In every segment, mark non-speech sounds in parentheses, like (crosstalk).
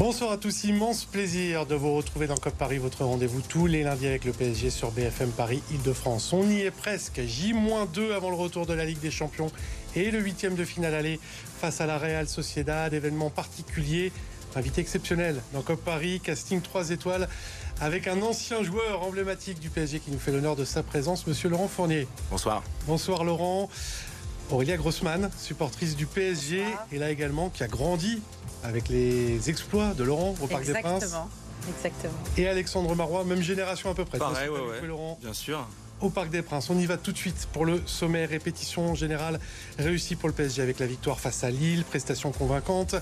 Bonsoir à tous, immense plaisir de vous retrouver dans COP Paris, votre rendez-vous tous les lundis avec le PSG sur BFM Paris Île-de-France. On y est presque, J-2 avant le retour de la Ligue des Champions et le huitième de finale aller face à la Real Sociedad, événement particulier, invité exceptionnel dans COP Paris, casting 3 étoiles avec un ancien joueur emblématique du PSG qui nous fait l'honneur de sa présence, monsieur Laurent Fournier. Bonsoir. Bonsoir Laurent. Aurélia Grossman, supportrice du PSG, et là également qui a grandi avec les exploits de Laurent au Parc des Princes. Exactement. Et Alexandre Marois, même génération à peu près. Pareil, ouais, ouais. Laurent. Bien sûr. Au Parc des Princes. On y va tout de suite pour le sommet répétition générale réussie pour le PSG avec la victoire face à Lille, prestation convaincante.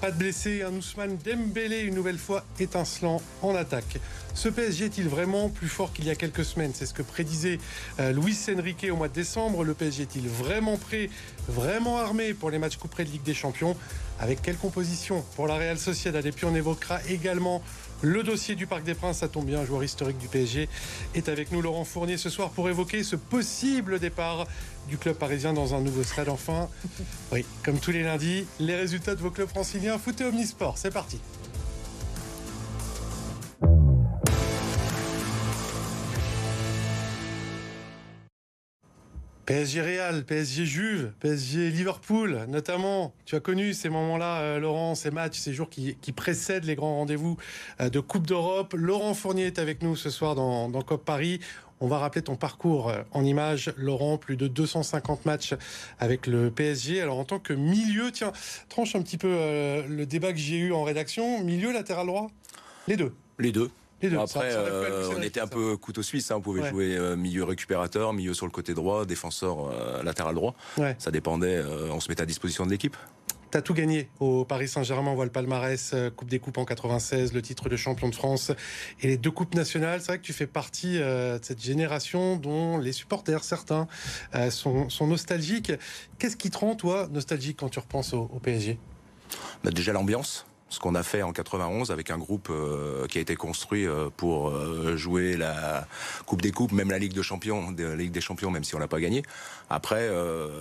Pas de blessés, un Ousmane Dembélé une nouvelle fois étincelant en attaque. Ce PSG est-il vraiment plus fort qu'il y a quelques semaines? C'est ce que prédisait euh, Luis Enrique au mois de décembre. Le PSG est-il vraiment prêt, vraiment armé pour les matchs couperés de Ligue des Champions? Avec quelle composition? Pour la Real Sociedad Et puis on évoquera également le dossier du Parc des Princes, ça tombe bien, un joueur historique du PSG est avec nous, Laurent Fournier, ce soir pour évoquer ce possible départ du club parisien dans un nouveau stade. Enfin, oui, comme tous les lundis, les résultats de vos clubs franciliens, foot et omnisport. C'est parti. PSG Real, PSG Juve, PSG Liverpool, notamment. Tu as connu ces moments-là, euh, Laurent, ces matchs, ces jours qui, précèdent les grands rendez-vous euh, de Coupe d'Europe. Laurent Fournier est avec nous ce soir dans, COP Paris. On va rappeler ton parcours euh, en images, Laurent, plus de 250 matchs avec le PSG. Alors en tant que milieu, tiens, tranche un petit peu le débat que j'ai eu en rédaction. Milieu, latéral droit? Les deux. Les deux après, euh, on était un peu couteau suisse. Hein. on pouvait jouer euh, milieu récupérateur, milieu sur le côté droit, défenseur euh, latéral droit. Ça dépendait. on se mettait à disposition de l'équipe. Tu as tout gagné au Paris Saint-Germain. On voit le palmarès, Coupe des Coupes en 96, le titre de champion de France et les deux Coupes nationales. C'est vrai que tu fais partie de cette génération dont les supporters, certains, sont, nostalgiques. Qu'est-ce qui te rend, toi, nostalgique quand tu repenses au, PSG bah, Déjà l'ambiance ce qu'on a fait en 91 avec un groupe euh, qui a été construit euh, pour euh, jouer la Coupe des Coupes, même la Ligue de Champions, la Ligue des Champions, même si on l'a pas gagné. Après,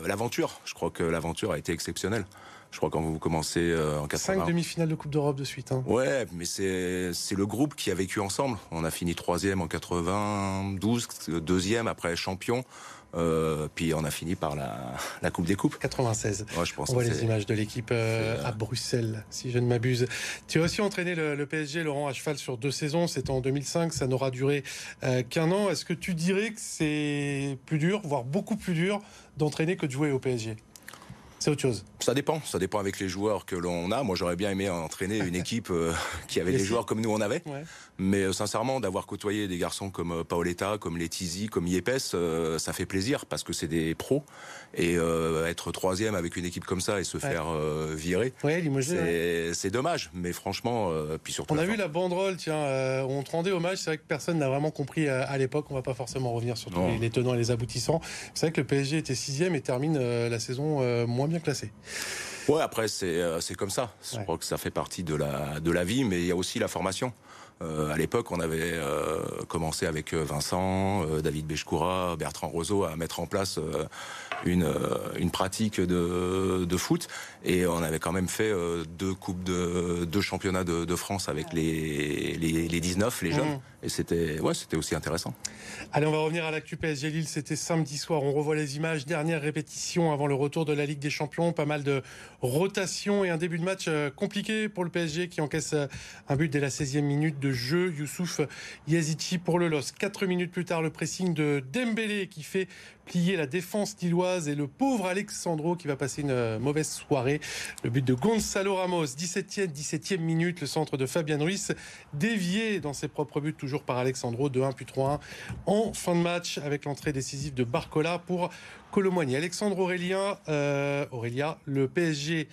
l'aventure. Je crois que l'aventure a été exceptionnelle. Je crois quand vous commencez en 80. Cinq demi-finales de Coupe d'Europe de suite. Hein. Ouais, mais c'est c'est le groupe qui a vécu ensemble. On a fini troisième en 92, deuxième après champion. Euh, puis on a fini par la, la Coupe des Coupes. 96. je pense on voit les images de l'équipe euh, à Bruxelles, si je ne m'abuse. Tu as aussi entraîné le, PSG, Laurent, à cheval sur deux saisons. C'était en 2005. Ça n'aura duré euh, qu'un an. Est-ce que tu dirais que c'est plus dur, voire beaucoup plus dur, d'entraîner que de jouer au PSG c'est autre chose. Ça dépend, ça dépend avec les joueurs que l'on a. Moi, j'aurais bien aimé entraîner une (laughs) équipe euh, qui avait des joueurs comme nous on avait. Mais euh, sincèrement, d'avoir côtoyé des garçons comme euh, Paoletta, comme Letizy, comme Yepes, ça fait plaisir parce que c'est des pros. Et être troisième avec une équipe comme ça et se faire virer, c'est dommage. Mais franchement, puis surtout. On a vu la banderole, tiens, on te rendait hommage. C'est vrai que personne n'a vraiment compris à, l'époque. On va pas forcément revenir sur tous les, tenants et les aboutissants. C'est vrai que le PSG était sixième et termine la saison moins bien classé. Ouais, après c'est euh, c'est comme ça. Je crois que ça fait partie de la de la vie, mais il y a aussi la formation. Euh, à l'époque, on avait euh, commencé avec Vincent, David Bechkoura, Bertrand Roseau à mettre en place une, une pratique de, de foot. Et on avait quand même fait deux coupes de deux championnats de, de France avec les, les, les 19, les jeunes. Mmh. Et c'était aussi intéressant. Allez, on va revenir à l'actu PSG Lille. C'était samedi soir. On revoit les images. Dernière répétition avant le retour de la Ligue des Champions. Pas mal de rotation et un début de match euh, compliqué pour le PSG qui encaisse euh, un but dès la 16e minute de jeu. Youssouf Yazici pour le LOS. Quatre minutes plus tard, le pressing de Dembélé qui fait plier la défense lilloise et le pauvre Alexandro qui va passer une euh, mauvaise soirée. Le but de Gonzalo Ramos, 17e, 17e minute, le centre de Fabian Ruiz, dévié dans ses propres buts, toujours par Alexandro, de 1 puis 3-1 en fin de match avec l'entrée décisive de Barcola pour Colomboigny. Alexandre Aurélien, euh, le PSG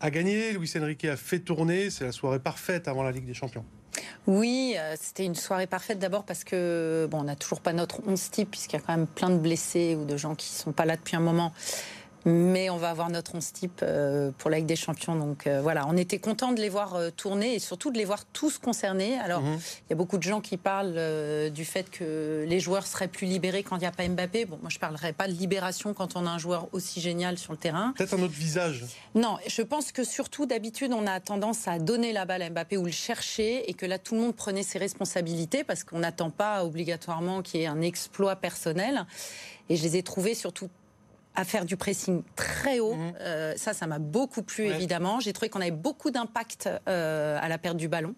a gagné, Luis Enrique a fait tourner, c'est la soirée parfaite avant la Ligue des Champions. Oui, euh, c'était une soirée parfaite d'abord parce que bon, on n'a toujours pas notre 11 type puisqu'il y a quand même plein de blessés ou de gens qui sont pas là depuis un moment. Mais on va avoir notre 11 type euh, pour la Ligue des Champions. Donc euh, voilà, on était content de les voir euh, tourner et surtout de les voir tous concernés. Alors, Mhm. il y a beaucoup de gens qui parlent du fait que les joueurs seraient plus libérés quand il n'y a pas Mbappé. Bon, moi, je ne parlerai pas de libération quand on a un joueur aussi génial sur le terrain. Peut-être un autre visage. Non, je pense que surtout, d'habitude, on a tendance à donner la balle à Mbappé ou le chercher et que là, tout le monde prenait ses responsabilités parce qu'on n'attend pas obligatoirement qu'il y ait un exploit personnel. Et je les ai trouvés surtout à faire du pressing très haut. Mhm. Euh, ça, ça m'a beaucoup plu, Ouais. évidemment. J'ai trouvé qu'on avait beaucoup d'impact euh, à la perte du ballon.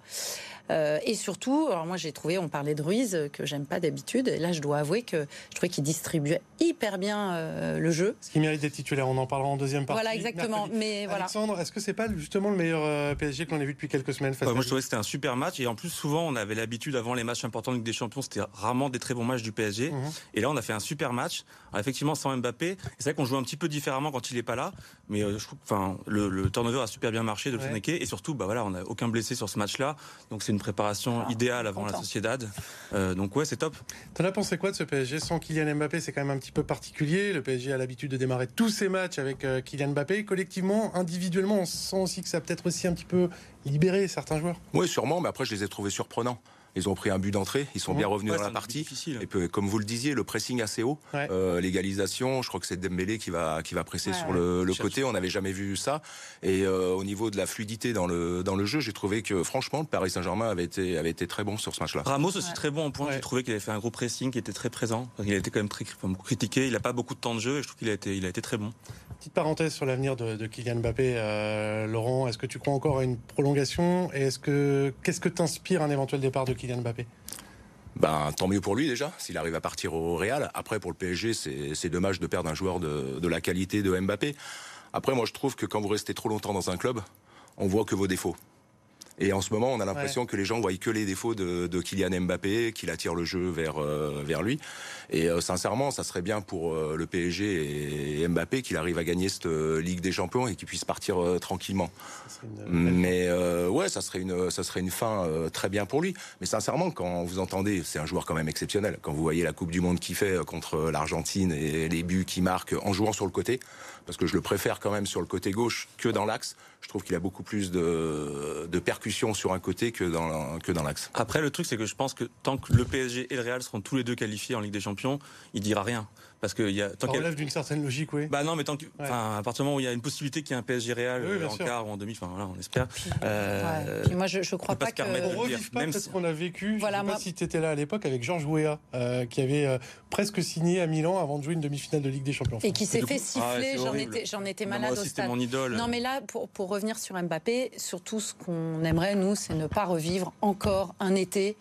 Euh, et surtout, alors moi j'ai trouvé, on parlait de Ruiz, que j'aime pas d'habitude. Et là, je dois avouer que je trouvais qu'il distribuait hyper bien euh, le jeu. Ce qui mérite d'être titulaire. On en parlera en deuxième partie. Voilà, exactement. mercredi. Mais voilà. Alexandre, est-ce que c'est pas justement le meilleur euh, PSG que l'on a vu depuis quelques semaines face Ouais, à moi, je trouvais que c'était un super match. Et en plus, souvent, on avait l'habitude, avant les matchs importants de Ligue des Champions, c'était rarement des très bons matchs du PSG. Mhm. Et là, on a fait un super match. Alors, effectivement, sans Mbappé. Et C'est vrai qu'on joue un petit peu différemment quand il est pas là. Mais euh, je trouve, enfin, le, le turnover a super bien marché de Ouais. Feneke. Et surtout, bah voilà, on n'a aucun blessé sur ce match-là. Donc, c'est une préparation Ah, idéale avant content. la Sociedad. Euh, donc, ouais, c'est top. T'en as pensé quoi de ce PSG sans Kylian Mbappé? C'est quand même un petit peu particulier. Le PSG a l'habitude de démarrer tous ses matchs avec euh, Kylian Mbappé. Collectivement, individuellement, on sent aussi que ça a peut-être aussi un petit peu libéré certains joueurs. Oui, sûrement, mais après, je les ai trouvés surprenants. Ils ont pris un but d'entrée, ils sont bien revenus Ouais, dans la partie. difficile. Et puis, comme vous le disiez, le pressing assez haut, Ouais. euh, l'égalisation, je crois que c'est Dembélé qui va qui va presser Ouais, sur ouais. le, le côté. On n'avait jamais vu ça. Et euh, au niveau de la fluidité dans le dans le jeu, j'ai trouvé que franchement, le Paris Saint-Germain avait été avait été très bon sur ce match-là. Ramos aussi Ouais. très bon en point. Ouais. J'ai trouvé qu'il avait fait un gros pressing qui était très présent. Il a été quand même très critiqué. Il n'a pas beaucoup de temps de jeu et je trouve qu'il a été, il a été très bon. Petite parenthèse sur l'avenir de, de Kylian Mbappé, euh, Laurent. Est-ce que tu crois encore à une prolongation? Et est-ce que qu'est-ce que t'inspire un éventuel départ de Kylian? Mbappé Ben, tant mieux pour lui déjà, s'il arrive à partir au Real. Après, pour le PSG, c'est dommage de perdre un joueur de, de la qualité de Mbappé. Après, moi, je trouve que quand vous restez trop longtemps dans un club, on voit que vos défauts. Et en ce moment, on a l'impression que les gens voient que les défauts de, de Kylian Mbappé, qu'il attire le jeu vers, euh, vers lui. Et euh, sincèrement, ça serait bien pour euh, le PSG et Mbappé qu'il arrive à gagner cette euh, Ligue des Champions et qu'il puisse partir tranquillement. Une Mais euh, ouais, ça serait une, ça serait une fin euh, très bien pour lui. Mais sincèrement, quand vous entendez, c'est un joueur quand même exceptionnel. Quand vous voyez la Coupe du Monde qu'il fait contre l'Argentine et les buts qu'il marque en jouant sur le côté, parce que je le préfère quand même sur le côté gauche que dans l'axe. Je trouve qu'il a beaucoup plus de, de percussions sur un côté que dans, que dans l'axe. Après, le truc, c'est que je pense que tant que le PSG et le Real seront tous les deux qualifiés en Ligue des Champions, il dira rien. Parce que il y a, tant qu'il y a- relève d'une certaine logique, oui. Bah non, mais tant que, enfin, à partir du moment où il y a une possibilité qu'il y ait un PSG Real Oui, en sûr. quart ou en demi, enfin voilà, on espère. Euh, Ouais. Moi, je, je crois pas pas que. On revive pas même peut-être si- qu'on a vécu. Voilà, je sais pas moi- si tu étais là à l'époque avec Georges Weah, euh, qui avait euh, presque signé à Milan avant de jouer une demi-finale de Ligue des Champions. Et qui s'est fait coup- Ah, siffler, c'est j'en étais, malade moi au aussi, c'était stade. mon idole. Non, mais là, pour, pour revenir sur Mbappé, surtout ce qu'on aimerait, nous, c'est ne pas revivre encore un été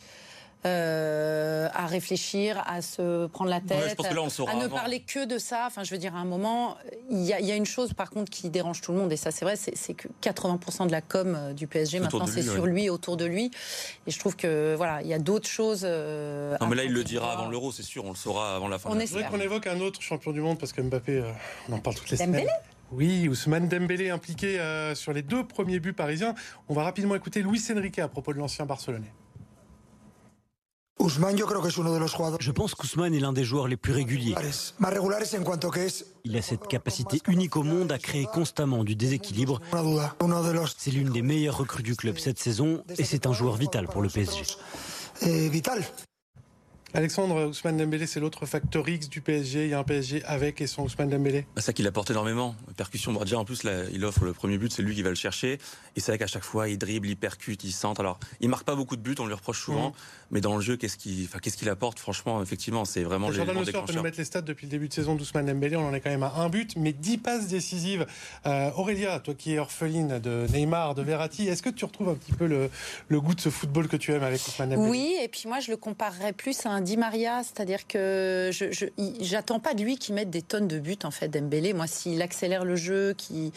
euh, à réfléchir, à se prendre la tête, Ouais, je pense que là, on le saura à ne parler que de ça. Enfin, je veux dire, à un moment, il y, a- il y a une chose, par contre, qui dérange tout le monde, et ça, c'est vrai, c'est que 80% de la com euh, du PSG, Autour maintenant, c'est sur ouais. lui, autour de lui. Et je trouve que, voilà, il y a d'autres choses. euh, Non, mais là, il le dira avant l'Euro, c'est sûr, on le saura avant la fin. On de la voudrais qu'on évoque un autre champion du monde parce que Mbappé, euh, on en parle toutes les Dembélé semaines. Oui, Ousmane Dembélé impliqué euh, sur les deux premiers buts parisiens. On va rapidement écouter Luis Enrique à propos de l'ancien Barcelonais. Ousmane, yo creo que es uno de los jugadores Je pense qu'Ousmane est l'un des joueurs les plus réguliers. Il a cette capacité unique au monde à créer constamment du déséquilibre. C'est l'une des meilleures recrues du club cette saison et c'est un joueur vital pour le PSG. eh, vital. Alexandre, Ousmane Dembélé, c'est l'autre facteur X du PSG. Il y a un PSG avec et sans Ousmane Dembélé. C'est ça qu'il apporte énormément. Percussion, déjà en plus, là, il offre le premier but, c'est lui qui va le chercher. Et c'est vrai qu'à chaque fois, il dribble, il percute, il centre. Alors, il marque pas beaucoup de buts, on lui reproche souvent. Mhm. Mais dans le jeu, qu'est-ce qu'il enfin, qu'est-ce qu'il apporte? Franchement, effectivement, c'est vraiment Jordan Le Soir peut nous mettre les stats depuis le début de saison d'Ousmane Dembélé. On en est quand même à un but, mais 10 passes décisives. Euh, Aurélia, toi qui es orpheline de Neymar, de Verratti, est-ce que tu retrouves un petit peu le, le goût de ce football que tu aimes avec Ousmane Dembélé? Oui, et puis moi je le comparerais plus à un Di Maria, c'est-à-dire que je j'attends pas de lui qu'il mette des tonnes de buts en fait Dembélé. Moi, s'il accélère le jeu, qui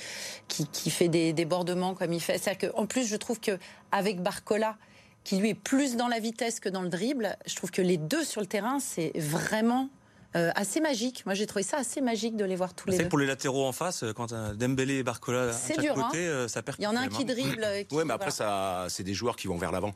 qui, qui fait des débordements comme il fait, c'est-à-dire qu'en plus je trouve que avec Barcola qui lui est plus dans la vitesse que dans le dribble, je trouve que les deux sur le terrain c'est vraiment euh, assez magique. Moi j'ai trouvé ça assez magique de les voir tous les deux. que pour les latéraux en face, euh, quand un Dembélé et Barcola à C'est chaque dur, côté, euh, ça perd. Il y en a un qui dribble. (clears throat) euh, qui- Ouais, mais après, voilà. ça, c'est des joueurs qui vont vers l'avant.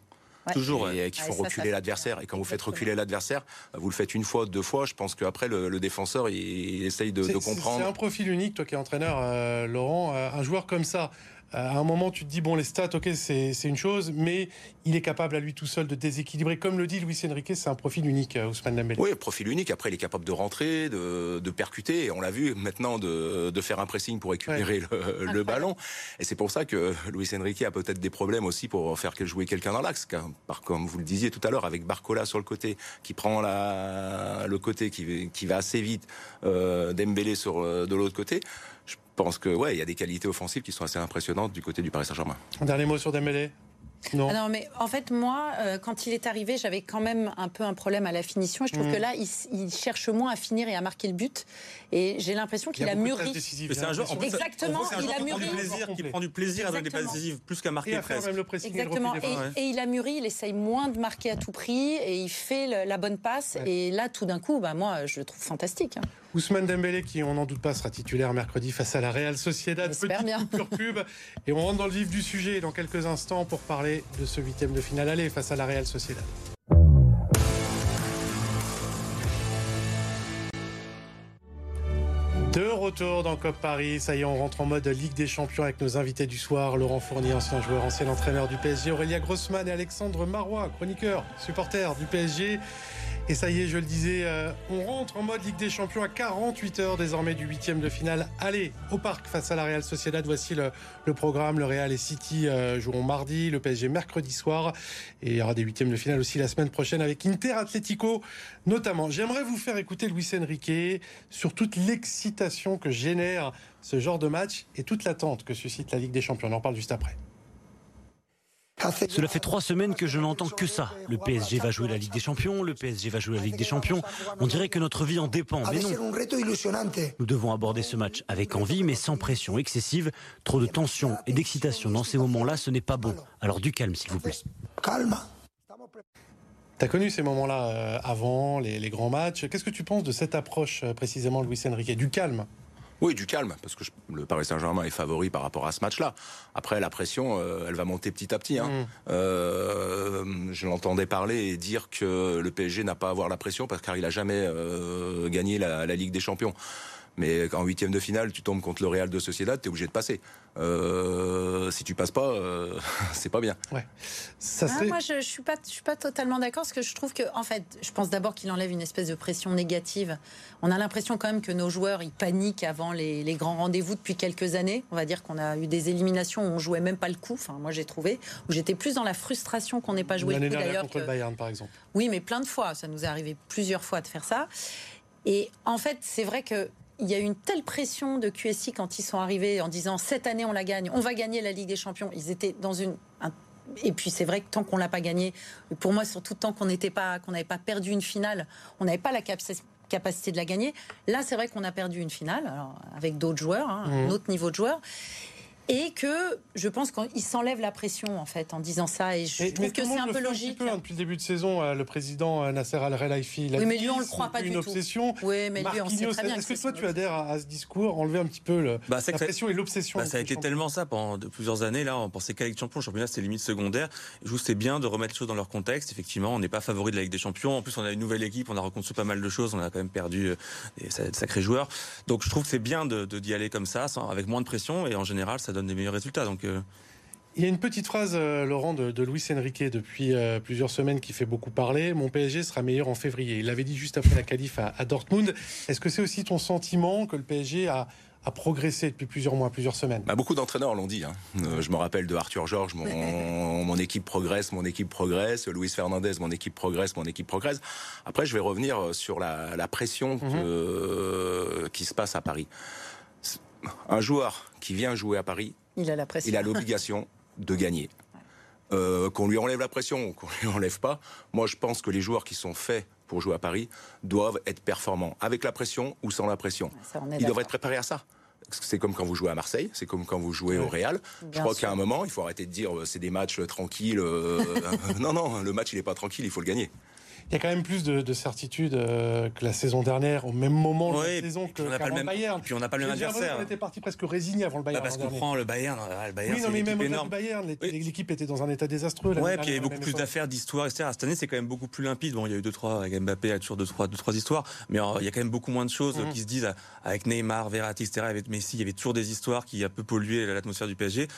Toujours, et, ouais. qui font ça reculer l'adversaire. Et quand vous faites reculer l'adversaire, vous le faites une fois, deux fois. Je pense qu'après le, le défenseur, il, il essaye de, de c'est- C'est comprendre. un profil unique, toi qui es entraîneur, euh, Laurent. Euh, un joueur comme ça, euh, à un moment, tu te dis, bon, les stats, ok, c'est une chose, mais il est capable à lui tout seul de déséquilibrer. Comme le dit Luis Enrique, c'est un profil unique, euh, Ousmane Dembélé. Oui, profil unique. Après, il est capable de rentrer, de, de percuter. Et on l'a vu maintenant de, de faire un pressing pour récupérer le, ballon. Et c'est pour ça que Luis Enrique a peut-être des problèmes aussi pour faire jouer quelqu'un dans l'axe. Comme vous le disiez tout à l'heure, avec Barcola sur le côté, qui prend la, le côté, qui, qui va assez vite, euh, Dembélé sur, euh, de l'autre côté. Je pense que ouais, il y a des qualités offensives qui sont assez impressionnantes du côté du Paris Saint-Germain. Un dernier mot sur Dembélé? Non. Ah non, mais en fait, moi, euh, quand il est arrivé, j'avais quand même un peu un problème à la finition. Et je trouve Mm. que là, il, cherche moins à finir et à marquer le but. Et j'ai l'impression qu'il a, mûri. c'est un joueur, en fait, Exactement, un il a qui prend du mûri. plaisir, qui Complet. prend du plaisir avec des passes décisives, plus qu'à marquer presque. même le et Exactement. Et, défensif. Ouais. et il a mûri, il essaye moins de marquer à tout prix et il fait le- la bonne passe. Ouais. Et là, tout d'un coup, bah, moi, je le trouve fantastique. hein. Ousmane Dembélé, qui, on n'en doute pas, sera titulaire mercredi face à la Real Sociedad. Petite bien. pub. Et on rentre dans le vif du sujet dans quelques instants pour parler de ce huitième de finale aller face à la Real Sociedad. De retour dans COP Paris, ça y est, on rentre en mode Ligue des Champions avec nos invités du soir, Laurent Fournier, ancien joueur, ancien entraîneur du PSG, Aurélia Grossman et Alexandre Marois, chroniqueur, supporter du PSG. Et ça y est, je le disais, euh, on rentre en mode Ligue des Champions à 48 heures désormais du huitième de finale. Allez, au parc face à la Real Sociedad. Voici le, programme. Le Real et City euh, joueront mardi, le PSG mercredi soir. Et il y aura des huitièmes de finale aussi la semaine prochaine avec Inter Atlético notamment. J'aimerais vous faire écouter Luis Enrique sur toute l'excitation que génère ce genre de match et toute l'attente que suscite la Ligue des Champions. On en parle juste après. Cela fait trois semaines que je n'entends que ça. Le PSG va jouer la Ligue des Champions, le PSG va jouer la Ligue des Champions. On dirait que notre vie en dépend, mais non. Nous devons aborder ce match avec envie, mais sans pression excessive. Trop de tension et d'excitation dans ces moments-là, ce n'est pas bon. Alors du calme, s'il vous plaît. Calma. Tu as connu ces moments-là euh, avant, les, les grands matchs. Qu'est-ce que tu penses de cette approche euh, précisément Luis Enrique? Du calme Oui, du calme, parce que je- le Paris Saint-Germain est favori par rapport à ce match-là. Après, la pression, euh, elle va monter petit à petit. hein. Mm. Euh, je l'entendais parler et dire que le PSG n'a pas à avoir la pression parce qu'il n'a jamais euh, gagné la, la Ligue des Champions. Mais en huitième de finale, tu tombes contre le Real de Sociedad, tu es obligé de passer. Euh, si tu passes pas, euh, (laughs) c'est pas bien. Ça Ah, moi, je, je suis pas, je suis pas totalement d'accord parce que je trouve que, en fait, je pense d'abord qu'il enlève une espèce de pression négative. On a l'impression quand même que nos joueurs ils paniquent avant les, les grands rendez-vous depuis quelques années. On va dire qu'on a eu des éliminations où on jouait même pas le coup. Enfin, moi, j'ai trouvé où j'étais plus dans la frustration qu'on n'ait pas joué le L'année coup dernière d'ailleurs. contre le Bayern, par exemple. Oui, mais plein de fois. Ça nous est arrivé plusieurs fois de faire ça. Et en fait, c'est vrai que. Il y a eu une telle pression de QSI quand ils sont arrivés en disant cette année on la gagne, on va gagner la Ligue des Champions. Ils étaient dans une un- et puis c'est vrai que tant qu'on l'a pas gagné, pour moi surtout tant qu'on n'était pas qu'on n'avait pas perdu une finale, on n'avait pas la capaci- capacité de la gagner. Là, c'est vrai qu'on a perdu une finale alors, avec d'autres joueurs, hein, un Mhm. autre niveau de joueurs. Et que je pense qu'il s'enlève la pression en fait en disant ça et je Mais- trouve mais que c'est un peu logique. peu, hein, depuis le début de saison, euh, le président euh, Nasser Al-Khelaifi l'a Oui, mais dit, lui, on le c'est croit pas une du tout. obsession. Oui, mais lui, on sait très bien. Est-ce que toi, tu adhères à, à ce discours, enlever un petit peu le, Bah, la pression et l'obsession Bah, ça a été champion tellement ça pendant de plusieurs années. Là, on pensait qu'à la Ligue des Champions, le championnat c'était limite secondaire. Je trouve que c'est bien de remettre les choses dans leur contexte. Effectivement, on n'est pas favori de la Ligue des Champions. En plus, on a une nouvelle équipe, on a reconstruit pas mal de choses. On a quand même perdu euh, des sa- de sacrés joueurs. Donc, je trouve que c'est bien de d'y aller comme ça, sans- avec moins de pression. Et en général, ça donne des meilleurs résultats. Donc, euh, Il y a une petite phrase, euh, Laurent, de, de Luis Enrique depuis euh, plusieurs semaines qui fait beaucoup parler. Mon PSG sera meilleur en février. Il l'avait dit juste après la qualif à, à Dortmund. Est-ce que c'est aussi ton sentiment que le PSG a, a progressé depuis plusieurs mois, plusieurs semaines? Bah, beaucoup d'entraîneurs l'ont dit. hein. Euh, je me rappelle de Arthur Georges, mon, (laughs) mon équipe progresse, mon équipe progresse. Luis Fernandez, mon équipe progresse, mon équipe progresse. Après, je vais revenir sur la, la pression que- qui se passe à Paris. Un joueur qui vient jouer à Paris, Il a la pression. il a l'obligation de gagner. Euh, qu'on lui enlève la pression ou qu'on lui enlève pas, moi je pense que les joueurs qui sont faits pour jouer à Paris doivent être performants, avec la pression ou sans la pression. Ça, Ils d'accord. être préparés à ça. C'est comme quand vous jouez à Marseille, c'est comme quand vous jouez au Real. Je crois qu'à un moment, il faut arrêter de dire euh, c'est des matchs euh, tranquilles. euh, (laughs) non, non, le match il n'est pas tranquille, il faut le gagner. Il y a quand même plus de, de certitude euh, que la saison dernière, au même moment de Ouais, la saison que on n'a pas le même- Bayern. puis on n'a pas le même adversaire. qu'on était parti presque résigné avant le Bah, Bayern. parce qu'on prend le Bayern, ah, le Bayern Oui, non, mais même énorme. Bayern, Oui. l'équipe était dans un état désastreux. Ouais, puis il y avait beaucoup plus d'affaires, d'histoires, etc. Cette année, c'est quand même beaucoup plus limpide. Bon, il y a eu deux, trois, avec Mbappé, il y a toujours deux, trois, deux, trois histoires. Mais euh, il y a quand même beaucoup moins de choses Mhm. qui se disent euh, avec Neymar, Verratti, etc. Avec Messi, il y avait toujours des histoires qui un peu pollué l'atmosphère du PSG.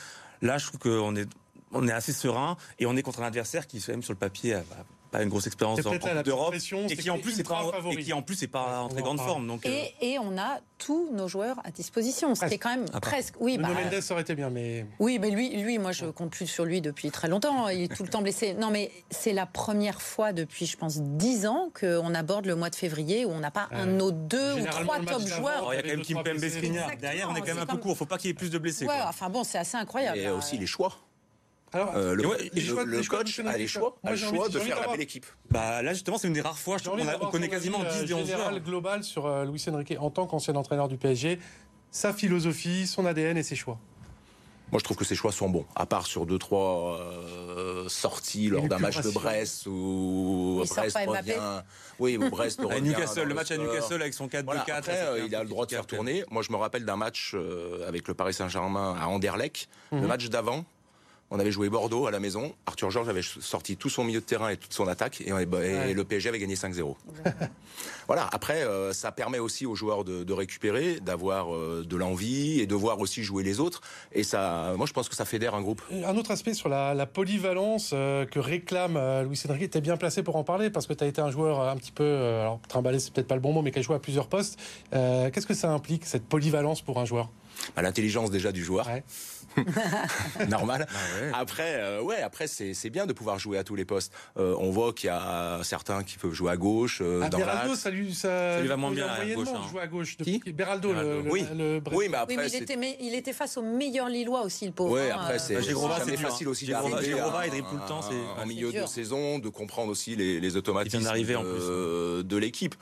Là, je trouve qu'on est, on est assez serein et on est contre un adversaire qui, même sur le papier, a a pas une grosse expérience en Coupe d'Europe et qui en plus est pas en- favori. et qui en plus est pas en très grande forme. Donc, euh, Et, et on a tous nos joueurs à disposition, ce qui est quand même presque. Oui, bah, Mendes aurait été bien, mais Oui, mais lui, lui, moi, je compte plus sur lui depuis très longtemps. Il est tout le temps blessé. Non, mais c'est la première fois depuis, je pense, dix ans qu'on aborde le mois de février où on n'a pas un de nos deux ou trois top joueurs. il y a quand même Kimpembe. Skriniar. Derrière, on est quand même un peu court. Faut pas qu'il y ait plus de blessés. Enfin bon, c'est assez incroyable. Et aussi les choix. Alors Euh, le, ouais, le- les choix- le les choix de coach a les choix, a le choix de faire la belle équipe. Bah là, justement, c'est une des rares fois. Je qu'on a- on connaît quasiment avis, 10 des euh, 11 joueurs. global sur euh, Luis Enrique en tant qu'ancien entraîneur du PSG, sa philosophie, son ADN et ses choix. Moi, je trouve que ses choix sont bons. À part sur deux, trois euh, sorties lors d'un match de. Brest sort Brest revient. Oui, où Brest (laughs) revient. Newcastle, dans le match à. Newcastle avec son 4-2-4. Voilà, euh, il a le droit de faire tourner. Moi, je me rappelle d'un match euh, avec le Paris Saint-Germain à Anderlecht. Le match d'avant, on avait joué Bordeaux à la maison. Arthur Georges avait sorti tout son milieu de terrain et toute son attaque. Et, on- et Ouais. le PSG avait gagné 5-0. (laughs) voilà, après, euh, ça permet aussi aux joueurs de, de récupérer, d'avoir euh, de l'envie et de voir aussi jouer les autres. Et ça, moi, je pense que ça fédère un groupe. Et Un autre aspect sur la, la polyvalence euh, que réclame euh, Luis Enrique, tu es bien placé pour en parler parce que tu as été un joueur euh, un petit peu, euh, alors trimballé c'est peut-être pas le bon mot, mais qui a joué à plusieurs postes. Euh, Qu'est-ce que ça implique, cette polyvalence pour un joueur? Bah, L'intelligence déjà du joueur, Ouais. (laughs) normal. Ah ouais. Après, euh, ouais, après c'est c'est bien de pouvoir jouer à tous les postes. Euh, on voit qu'il y a certains qui peuvent jouer à gauche, euh, Ah, dans Beraldo, ça lui, ça, Ça lui va moins il a bien à moyennement gauche, hein. joué à gauche. Qui Beraldo, le, Beraldo. le, Oui. le Brest- Oui, mais Oui, après, mais il était, mais il était face aux meilleurs Lillois aussi, le pauvre. Hein, après c'est Bah, jamais dur, facile hein. aussi d'arriver à- il dribble tout le temps, c'est- en ouais. milieu C'est de saison, de comprendre aussi les, les automatismes de, de l'équipe.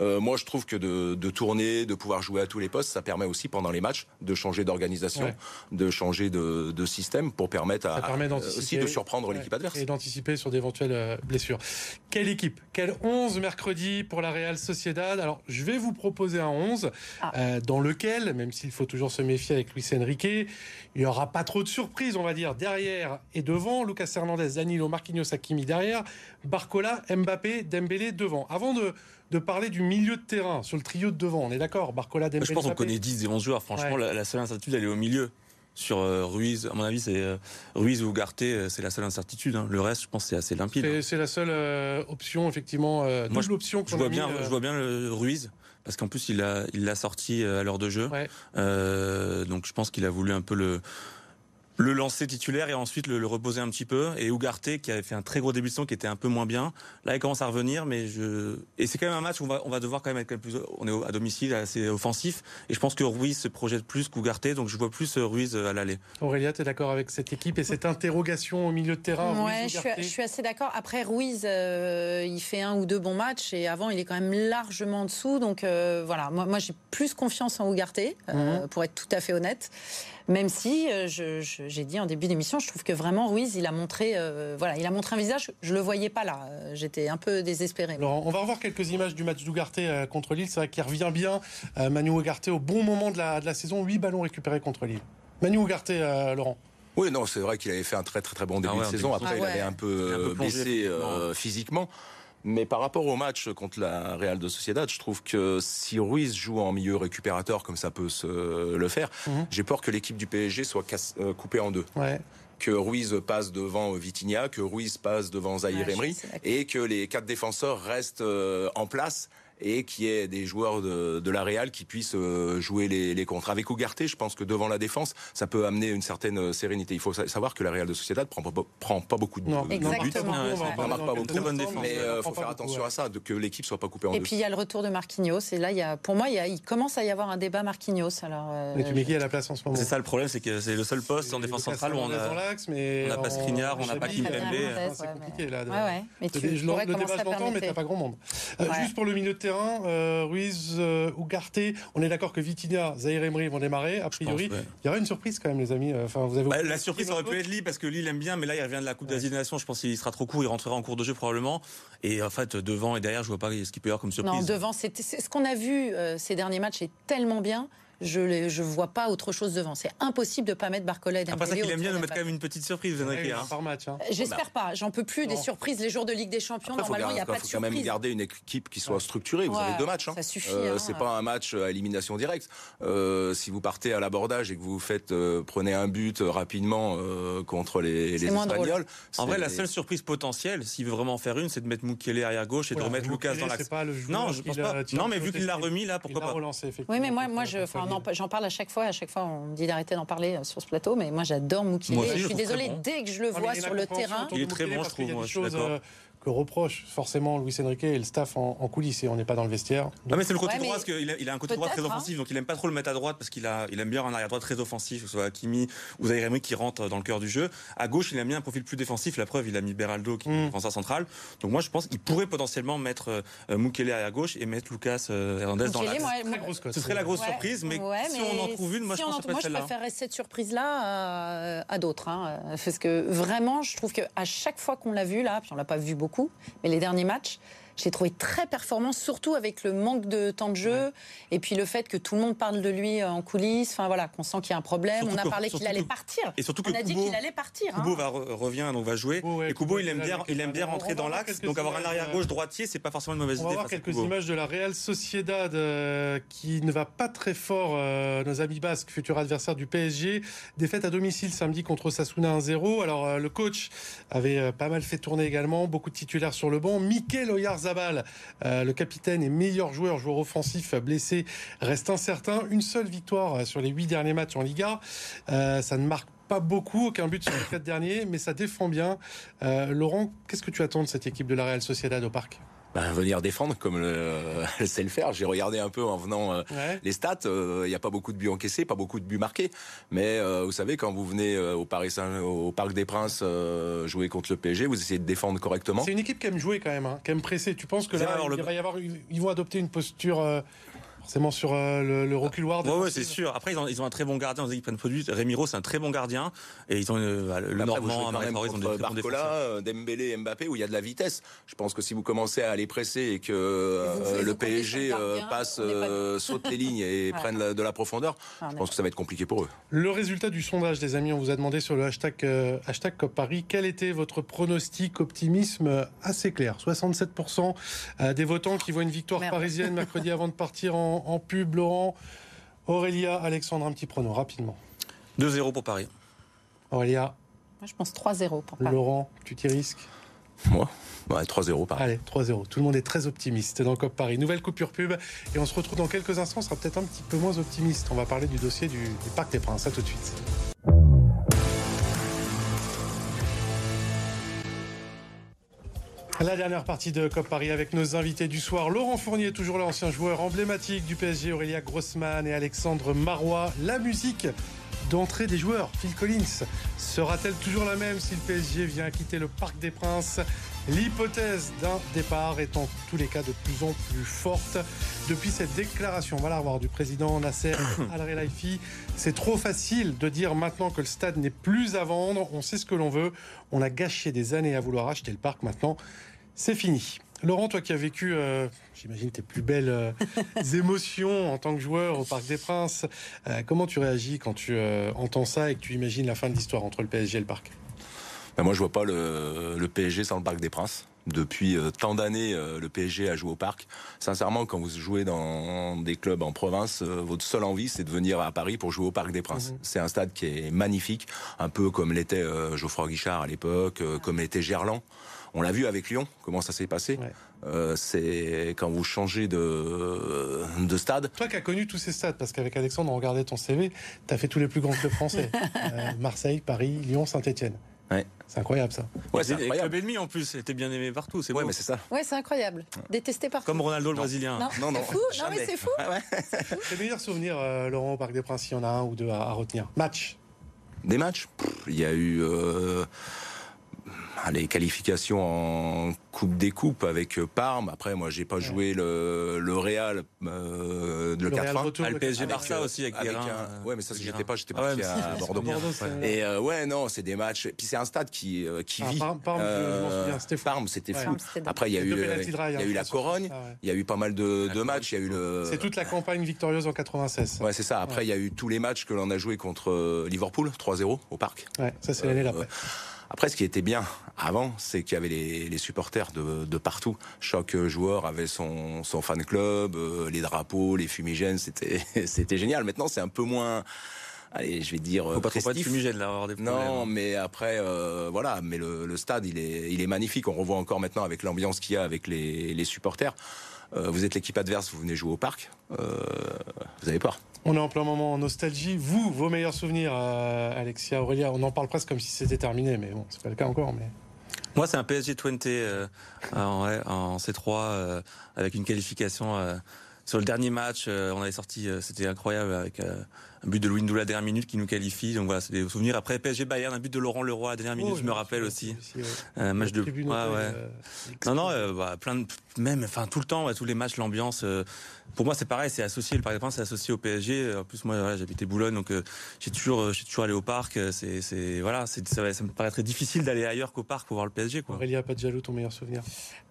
Euh, moi, je trouve que de, de tourner, de pouvoir jouer à tous les postes, ça permet aussi pendant les matchs de changer d'organisation, de changer de, de système pour permettre à, permet d'anticiper. aussi de surprendre Ouais, l'équipe adverse. Et d'anticiper sur d'éventuelles euh, blessures. Quelle équipe? Quel 11 mercredi pour la Real Sociedad? Alors, je vais vous proposer un 11 Ah. euh, dans lequel, même s'il faut toujours se méfier avec Luis Enrique, il n'y aura pas trop de surprises, on va dire, derrière et devant. Lucas Hernandez, Danilo, Marquinhos, Hakimi derrière. Barcola, Mbappé, Dembélé devant. Avant de, de parler du milieu de terrain, sur le trio de devant, on est d'accord? Barcola, Dembélé, Je pense qu'on connaît 10 des 11 joueurs. Franchement, Ouais. la, la seule incertitude, elle est au milieu. Sur euh, Ruiz, à mon avis, c'est euh, Ruiz ou Ugarte, euh, c'est la seule incertitude. hein. Le reste, je pense, c'est assez limpide. C'est- C'est la seule option, effectivement, Moi, option Je qu'on vois a mis, bien, je vois bien le Ruiz parce qu'en plus il l'a sorti à l'heure de jeu. Ouais. Donc je pense qu'il a voulu un peu le le lancer titulaire et ensuite le, le reposer un petit peu. Et Ugarte qui avait fait un très gros début de saison qui était un peu moins bien. Là, il commence à revenir, mais je et c'est quand même un match où on va, on va devoir quand même être quand même plus. On est à domicile, assez offensif. Et je pense que Ruiz se projette plus qu'Ugarte, donc je vois plus euh, Ruiz euh, à l'aller. Aurélia, tu es d'accord avec cette équipe et cette interrogation au milieu de terrain Ouais, Ruiz, je suis, je suis assez d'accord. Après, Ruiz, euh, il fait un ou deux bons matchs et avant, il est quand même largement en dessous. Donc euh, voilà, moi, moi j'ai plus confiance en Ugarte, euh, pour être tout à fait honnête. Même si, euh, j'ai dit en début d'émission, je trouve que vraiment Ruiz, il a montré, euh, voilà, il a montré un visage. Je le voyais pas là. Euh, J'étais un peu désespérée. Laurent, on va revoir quelques images du match d'Ugarte euh, contre Lille. C'est vrai qu'il revient bien. Euh, Manu Ugarte au bon moment de la, de la saison. 8 ballons récupérés contre Lille. Manu euh, Laurent. Oui, non, c'est vrai qu'il avait fait un très très très bon début Ah ouais, de saison. début Après, il Ah avait ouais. un peu, un peu euh, baissé euh, physiquement. Mais par rapport au match contre la Real de Sociedad, je trouve que si Ruiz joue en milieu récupérateur comme ça peut se le faire, Mhm. j'ai peur que l'équipe du PSG soit casse- euh, coupée en deux. Ouais. Que Ruiz passe devant Vitinha, que Ruiz passe devant Zahir Ouais, Emery et que les quatre défenseurs restent euh, en place et qu'il y ait des joueurs de, de la Real qui puissent euh, jouer les, les contres. Avec Ugarte, je pense que devant la défense, ça peut amener une certaine euh, sérénité. Il faut sa- savoir que la Real de Sociedad prend pas, prend pas beaucoup de, Non, de buts. Parler marque pas beaucoup. Très bonne défense. Mais euh, faut faire beaucoup, attention ouais. à ça, de, que l'équipe soit pas coupée en Et deux. puis il y a le retour de Marquinhos. Et là, il y a, pour moi, il, y a- il commence à y avoir un débat Marquinhos. Alors, euh, Mais tu mets qui à la place en ce moment C'est ça le problème, c'est que c'est le seul poste en Et défense centrale où on a. mais on n'a pas Skriniar, on n'a pas Kimpembe. C'est compliqué là. je l'entends, mais t'as pas grand monde. Euh. Juste pour le milieu de terrain. euh, Ruiz, euh, Ugarte. On est d'accord que Vitinha, Zahir Emery vont démarrer. A priori, pense, ouais. il y aura une surprise quand même, les amis. Enfin, vous avez Bah, la surprise aurait pu être Lille parce que Lille aime bien, mais là il revient de la Coupe d'Asie des Nations. Je pense qu'il sera trop court, il rentrera en cours de jeu probablement. Et en fait, devant et derrière, je vois pas ce qu'il peut y avoir comme surprise. Non, devant, c'était c'est- ce qu'on a vu euh, ces derniers matchs est tellement bien. Je ne vois pas autre chose devant. C'est impossible de pas mettre Barcola et Après ça Dembélé qu'il aime bien nous de mettre la quand même une petite surprise, vous hein. par match. hein. place. J'espère pas. J'en peux plus des surprises les jours de Ligue des Champions. Après, Normalement, il n'y a pas de faut quand même surprise. garder une équipe qui soit structurée. Vous Ouais, avez deux matchs. Hein. ça suffit, Euh, hein. c'est pas un match à élimination directe. Euh, si vous partez à l'abordage et que vous faites euh, prenez un but euh, rapidement euh, contre les, les. Espagnols. En vrai, la seule surprise potentielle, s'il veut vraiment en faire une, c'est de mettre Mukele arrière gauche et de remettre Lucas dans l'axe. joueur Non, je pense l'a pas. Non, mais vu qu'il l'a remis là, il pourquoi l'a pas. Oui, mais moi, moi je, j'en parle à chaque fois. À chaque fois, on me dit d'arrêter d'en parler euh, sur ce plateau. Mais moi, j'adore Moukile. Je suis désolée, bon. dès que je le vois sur le terrain. Il est très bon, je qu'il y a trouve, des moi, je suis choses, d'accord. Euh, que reproche forcément Luis Enrique et le staff en, en coulisses et on n'est pas dans le vestiaire. Non mais c'est le côté Ouais, droit parce qu'il a, il a un côté droit très hein. offensif donc il aime pas trop le mettre à droite parce qu'il a il aime bien un arrière droit très offensif que ce soit Hakimi ou Zaire qui rentre dans le cœur du jeu à gauche il aime bien un profil plus défensif la preuve il a mis Beraldo qui est Mm. défenseur central donc moi je pense qu'il pourrait potentiellement mettre euh, Mukele arrière gauche et mettre Lucas euh, Hernandez dans l'axe moi, Très moi- grosse cote. ce serait la grosse Ouais, surprise mais ouais, si on en trouve une moi si je pense en- que moi, je préférerais cette surprise-là à, à d'autres. hein, euh, parce que vraiment, je trouve qu'à chaque fois qu'on l'a vu, là, puis on l'a pas vu beaucoup, mais les derniers matchs, j'ai trouvé très performant, surtout avec le manque de temps de jeu et puis le fait que tout le monde parle de lui euh, en coulisses. Enfin voilà, qu'on sent qu'il y a un problème. Surtout on a que- parlé qu'il allait que- partir. et surtout que on a dit Kubo- qu'il allait partir. hein. Kubo va re- revient donc va jouer ouais, et Kubo Kubo, il aime bien il aime bien rentrer va dans l'axe donc avoir un arrière gauche droitier c'est pas forcément une mauvaise On va idée voir quelques images de la Real Sociedad euh, qui ne va pas très fort, euh, nos amis basques, futur adversaire du PSG. Défaite à domicile samedi contre Sasuna 1-0. Alors le coach avait pas mal fait tourner également, beaucoup de titulaires sur le banc. Mikel Oyarzabal, euh, le capitaine et meilleur joueur, joueur offensif blessé, reste incertain. Une seule victoire euh, sur les huit derniers matchs en Liga. Euh, ça ne marque pas beaucoup, aucun but sur les quatre derniers, mais ça défend bien. Laurent, qu'est-ce que tu attends de cette équipe de la Real Sociedad au parc? Ben, venir défendre comme le, elle (laughs) sait le faire. J'ai regardé un peu en venant euh, Ouais. les stats. Il n'y a pas beaucoup de buts encaissés, pas beaucoup de buts marqués. Mais euh, vous savez, quand vous venez euh, au Paris Saint, au Parc des Princes euh, jouer contre le PSG, vous essayez de défendre correctement. C'est une équipe qui aime jouer quand même, hein, qui aime presser. Tu penses que là, alors il le- va y avoir, ils vont adopter une posture euh, forcément sur euh, le, le reculoir. Ouais, défensif. c'est sûr. Après, ils ont, ils ont un très bon gardien aux équipes de produits. Remiro, c'est un très bon gardien. Et ils ont euh, le Après, vous Normand, ils ont des très Barcola, euh, Dembélé, Mbappé, où il y a de la vitesse. Je pense que si vous commencez à aller presser et que euh, le PSG le passe, saute les lignes et (laughs) prenne la- de la profondeur, on je pense que ça va être compliqué pour eux. Le résultat du sondage, des amis, on vous a demandé sur le hashtag, euh, hashtag COP Paris, quel était votre pronostic optimisme assez clair? 67% euh, des votants qui voient une victoire Merde. parisienne mercredi avant de partir en, en pub. Laurent, Aurélia, Alexandre, un petit prono rapidement. 2-0 pour Paris. Aurélia, Moi, je pense 3-0 pour Paris. Laurent, tu t'y risques? Moi, ouais, 3-0 pareil. Allez, 3-0. Tout le monde est très optimiste dans COP Paris. Nouvelle coupure pub. Et on se retrouve dans quelques instants. On sera peut-être un petit peu moins optimiste. On va parler du dossier du, du Parc des Princes. À tout de suite. La dernière partie de COP Paris avec nos invités du soir. Laurent Fournier, toujours là, ancien joueur emblématique du PSG, Aurélia Grossman et Alexandre Marois. La musique d'entrée des joueurs, Phil Collins, sera-t-elle toujours la même si le PSG vient quitter le Parc des Princes? L'hypothèse d'un départ est en tous les cas de plus en plus forte. Depuis cette déclaration, on va la revoir, du président Nasser (coughs) Al-Relaifi, c'est trop facile de dire maintenant que le stade n'est plus à vendre, on sait ce que l'on veut, on a gâché des années à vouloir acheter le parc, maintenant c'est fini. Laurent, toi qui as vécu, euh, j'imagine, tes plus belles euh, (laughs) émotions en tant que joueur au Parc des Princes, euh, comment tu réagis quand tu euh, entends ça et que tu imagines la fin de l'histoire entre le PSG et le Parc? Ben, moi, je vois pas le, le PSG sans le Parc des Princes. Depuis euh, tant d'années, euh, le PSG a joué au parc. Sincèrement, quand vous jouez dans des clubs en province, euh, votre seule envie, c'est de venir à Paris pour jouer au Parc des Princes. C'est un stade qui est magnifique, un peu comme l'était euh, Geoffroy Guichard à l'époque, euh, comme l'était Gerland. On l'a vu avec Lyon, comment ça s'est passé. Ouais. Euh, c'est quand vous changez de, de stade. Toi qui as connu tous ces stades, parce qu'avec Alexandre, on regardait ton CV, tu as fait tous les plus grands clubs français. (laughs) Euh, Marseille, Paris, Lyon, Saint-Etienne. Ouais. C'est incroyable ça. Ouais, c'est Et incroyable. Club ennemi en plus, était bien aimé partout. C'est Ouais, beau. mais c'est ça. Ouais, c'est incroyable. Détesté partout. Comme Ronaldo le. Brésilien. Non, Non, non, c'est fou. Non, mais c'est fou. Ah ouais. Tes meilleurs souvenirs, euh, Laurent, au Parc des Princes, il y en a un ou deux à, à retenir? Match. Des matchs? Il y a eu. euh, les qualifications en Coupe des Coupes avec euh, Parme. Après, moi, j'ai pas joué le, le Real euh, de le 4 ah, le PSG Barça aussi avec, avec un, Ouais, mais ça, j'étais pas, j'étais pas à Bordeaux. Et euh, ouais, non, c'est des matchs. Puis c'est un stade qui euh, qui ah, vit. Parme, euh, c'était fou. Parme, c'était fou. Après, il y a eu, il y a eu la Corogne. Ah il y a eu pas mal de, de matchs. Il y a eu le. C'est toute la campagne victorieuse en 96. Ouais, c'est ça. Après, il y a eu tous les matchs que l'on a joué contre Liverpool, 3-0 au parc. Ouais, ça c'est l'année d'après. Après, ce qui était bien avant, c'est qu'il y avait les, les supporters de, de, partout. Chaque joueur avait son, son fan club, euh, les drapeaux, les fumigènes, c'était (laughs) c'était génial. Maintenant, c'est un peu moins allez, je vais dire. Faut pas trop de fumigène là, avoir des problèmes. Non, mais après, euh, voilà, mais le, le, stade, il est, il est magnifique. On revoit encore maintenant avec l'ambiance qu'il y a avec les, les supporters. Euh, vous êtes l'équipe adverse, vous venez jouer au parc, euh, vous avez peur. On est en plein moment en nostalgie. Vous, vos meilleurs souvenirs, euh, Alexia, Aurélia, on en parle presque comme si c'était terminé, mais bon, c'est pas le cas encore. Mais... Moi, c'est un PSG 20 en, en, C3 avec une qualification sur le dernier match. on avait sorti, c'était incroyable avec un but de Louis Ndoula à la dernière minute qui nous qualifie. Donc voilà, c'est des souvenirs. Après PSG Bayern, un but de Laurent Leroy à la dernière minute, oh, je me rappelle aussi. Un match de. Ouais, ouais. Euh, non, non, euh, bah, plein de même, enfin tout le temps, tous les matchs, l'ambiance. Euh, pour moi, c'est pareil, c'est associé. Le Parc des Princes, c'est associé au PSG. En plus, moi, voilà, j'habitais Boulogne, donc j'ai toujours, j'ai toujours allé au parc. C'est, c'est voilà, c'est, ça, ça, me paraît très difficile d'aller ailleurs qu'au parc pour voir le PSG. Quoi. Aurélia, pas de jaloux, ton meilleur souvenir?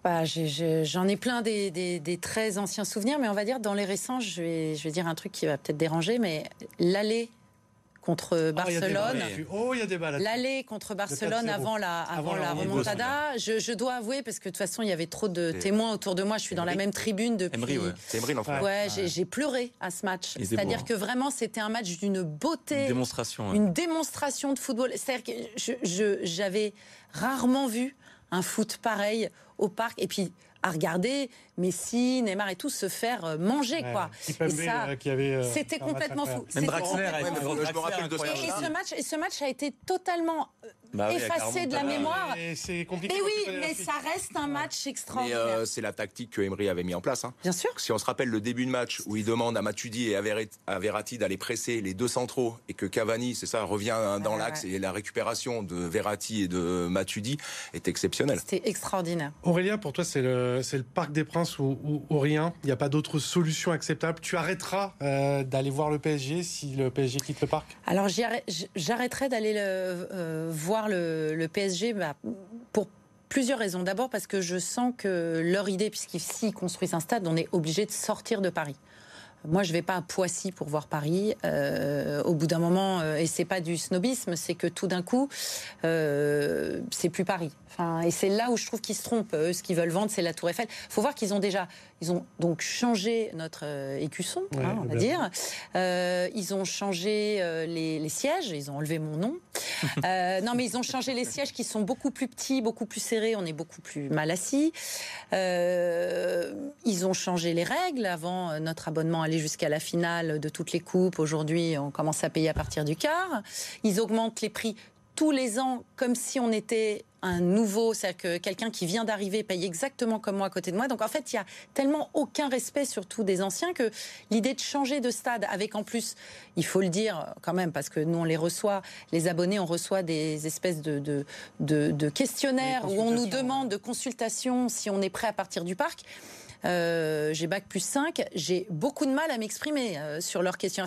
Bah, J'en ai, plein des, des, des, très anciens souvenirs, mais on va dire dans les récents, je vais, je vais dire un truc qui va peut-être déranger, mais l'aller contre oh, Barcelone. Oh, il y a des L'aller contre Barcelone avant la, avant, la remontada. Je, je, dois avouer, parce que de toute façon, il y avait trop de témoins autour de moi. Je suis dans la même tribune depuis. Emery, ouais. Emery, Ouais, j'ai pleuré à ce match. C'est-à-dire que vraiment, c'était un match d'une beauté. Une démonstration. Une démonstration de football. C'est-à-dire que j'avais rarement vu un foot pareil au parc. Et puis, à regarder Messi, Neymar et tout se faire euh, manger, quoi. Et ça, euh, euh, c'était complètement fou. Même Draxler, je me rappelle de et, et ce match, et ce match a été totalement bah effacé de la mémoire. C'est compliqué. Mais oui, mais ça reste un match extraordinaire. c'est la tactique que Emery avait mis en place. Hein. Bien sûr. Si on se rappelle le début de match où il demande à Matuidi et à Verratti d'aller presser les deux centraux et que Cavani, c'est ça, revient dans l'axe et la récupération de Verratti et de Matuidi est exceptionnelle. C'était extraordinaire. Aurélia, pour toi, c'est le, le Parc des Princes ou, rien. Il n'y a pas d'autre solution acceptable. Tu arrêteras euh, d'aller voir le PSG si le PSG quitte le parc? Alors j'arrêterai d'aller euh, voir le, PSG bah, pour plusieurs raisons. D'abord parce que je sens que leur idée, puisqu'ici construisent un stade, on est obligé de sortir de Paris. Moi, je vais pas à Poissy pour voir Paris. Euh, au bout d'un moment, et c'est pas du snobisme, c'est que tout d'un coup, c'est plus Paris. Enfin, et c'est là où je trouve qu'ils se trompent. Eux, ce qu'ils veulent vendre, c'est la Tour Eiffel. Il faut voir qu'ils ont déjà, ils ont donc changé notre euh, écusson, hein, on va dire. Euh, ils ont changé euh, les, sièges. Ils ont enlevé mon nom. (laughs) non, mais ils ont changé les sièges qui sont beaucoup plus petits, beaucoup plus serrés. On est beaucoup plus mal assis. ils ont changé les règles. Avant, notre abonnement allait jusqu'à la finale de toutes les coupes. Aujourd'hui, on commence à payer à partir du quart. Ils augmentent les prix tous les ans comme si on était un nouveau, c'est-à-dire que quelqu'un qui vient d'arriver paye exactement comme moi à côté de moi. Donc en fait, il y a tellement aucun respect, surtout des anciens, que l'idée de changer de stade, avec en plus, il faut le dire quand même, parce que nous on les reçoit, les abonnés, on reçoit des espèces de, de, de questionnaires où on nous demande de consultation si on est prêt à partir du parc. Euh, j'ai bac plus 5, j'ai beaucoup de mal à m'exprimer euh, sur leurs questions.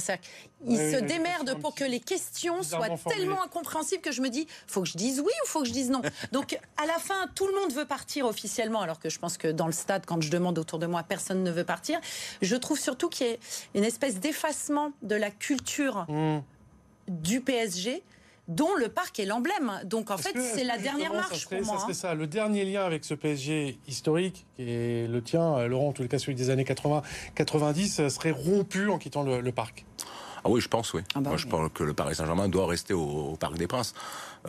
Ils se démerdent pour que les questions soient tellement incompréhensibles que je me dis, faut que je dise oui ou faut que je dise non? (laughs) Donc à la fin, tout le monde veut partir officiellement, alors que je pense que dans le stade, quand je demande autour de moi, personne ne veut partir. Je trouve surtout qu'il y a une espèce d'effacement de la culture mmh. du PSG dont le parc est l'emblème. Donc en fait, c'est la dernière marche pour moi. Ça serait ça, le dernier lien avec ce PSG historique, qui est le tien, euh, Laurent, en tout cas celui des années 80-90, euh, serait rompu en quittant le, parc. Ah oui, je pense, oui. Ah bah Moi, je pense que le Paris Saint-Germain doit rester au, Parc des Princes.